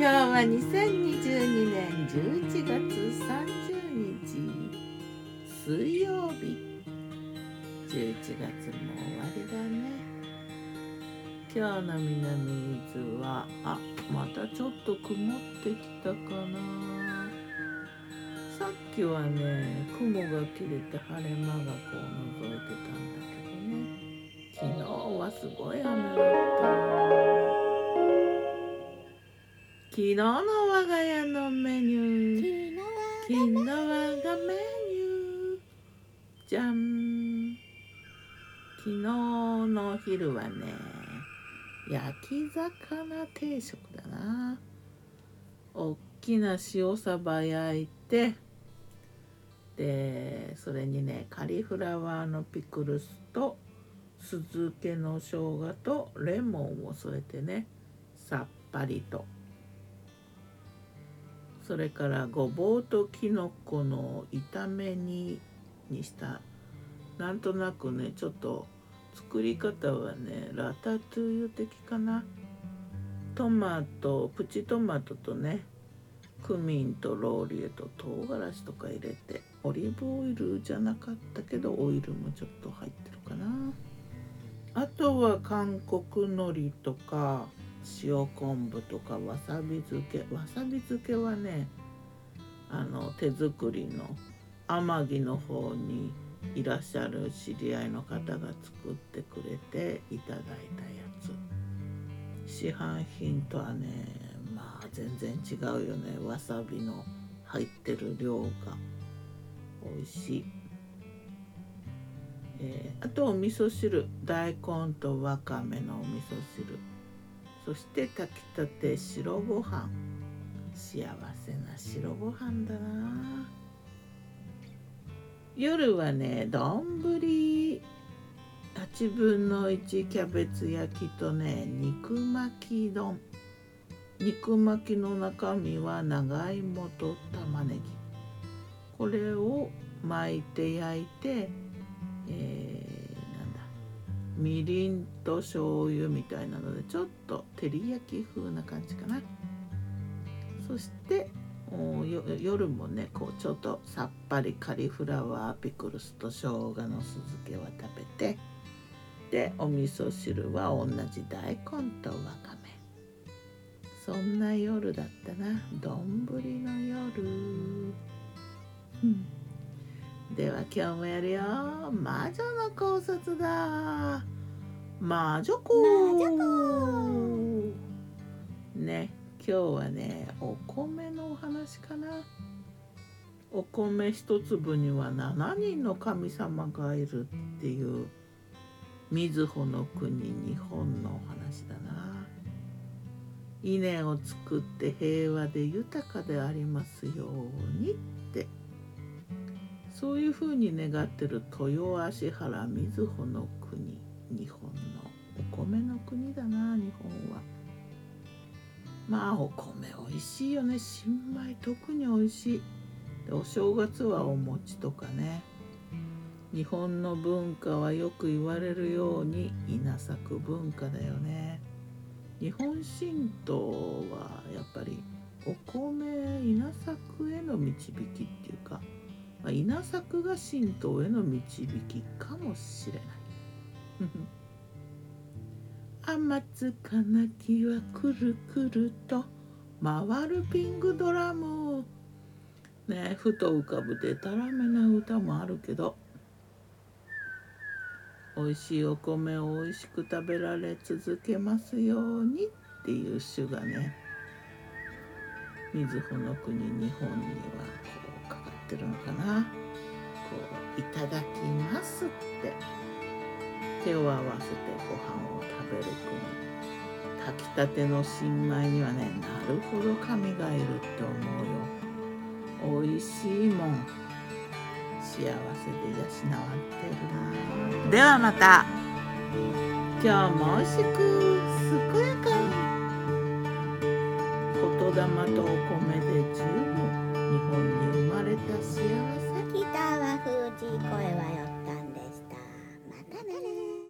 今日は2022年11月30日水曜日。11月も終わりだね。今日の南伊豆はあまたちょっと曇ってきたかな。さっきはね雲が切れて晴れ間がこう覗いてたんだけどね。昨日はすごい雨だ昨日の我が家のメニュー。昨日我がメニュー。じゃん昨日のお昼はね焼き魚定食だな。おっきな塩サバ焼いてでそれにねカリフラワーのピクルスと酢漬けの生姜とレモンを添えてねさっぱりと。それからごぼうときのこの炒め煮にした。なんとなくねちょっと作り方はねラタトゥーユ的かな。トマトプチトマトとねクミンとローリエと唐辛子とか入れてオリーブオイルじゃなかったけどオイルもちょっと入ってるかな。あとは韓国海苔とか塩昆布とかわさび漬けわさび漬けはねあの手作りの天城の方にいらっしゃる知り合いの方が作ってくれていただいたやつ。市販品とはねまあ全然違うよね。わさびの入ってる量が美味しい、えー、あとお味噌汁。大根とわかめのお味噌汁。そして炊きたて白ご飯。幸せな白ご飯だな。夜はね丼。8分の1キャベツ焼きとね肉巻き丼。肉巻きの中身は長芋と玉ねぎ。これを巻いて焼いて、えみりんと醤油みたいなのでちょっと照り焼き風な感じかな。そして夜もねこうちょっとさっぱりカリフラワーピクルスと生姜の酢漬けは食べてでお味噌汁は同じ大根とわかめ。そんな夜だったな。丼の夜、うん。では今日もやるよ。魔女の考察だ。魔女子ね今日はねお米のお話かな。お米一粒には7人の神様がいるっていう瑞穂の国日本のお話だな。稲を作って平和で豊かでありますようにそういうふうに願ってる豊足原瑞穂の国日本のお米の国だな日本は。まあお米美味しいよね。新米特に美味しい。でお正月はお餅とかね。日本の文化はよく言われるように稲作文化だよね。日本神道はやっぱりお米稲作への導きっていうかまあ、稲作が神道への導きかもしれない。天津かなきはくるくると回るピングドラムねふと浮かぶでたらめな歌もあるけど美味しいお米を美味しく食べられ続けますようにっていう詩がね瑞穂の国日本にこう「いただきます」って。手を合わせてご飯を食べる国炊きたての新米にはねなるほど神がいるって思うよ。おいしいもん。幸せで養わってるなではまた。今日も美味しく健やかに。言霊とお米で十分。日本に生まれた幸せ北は封じ声はよ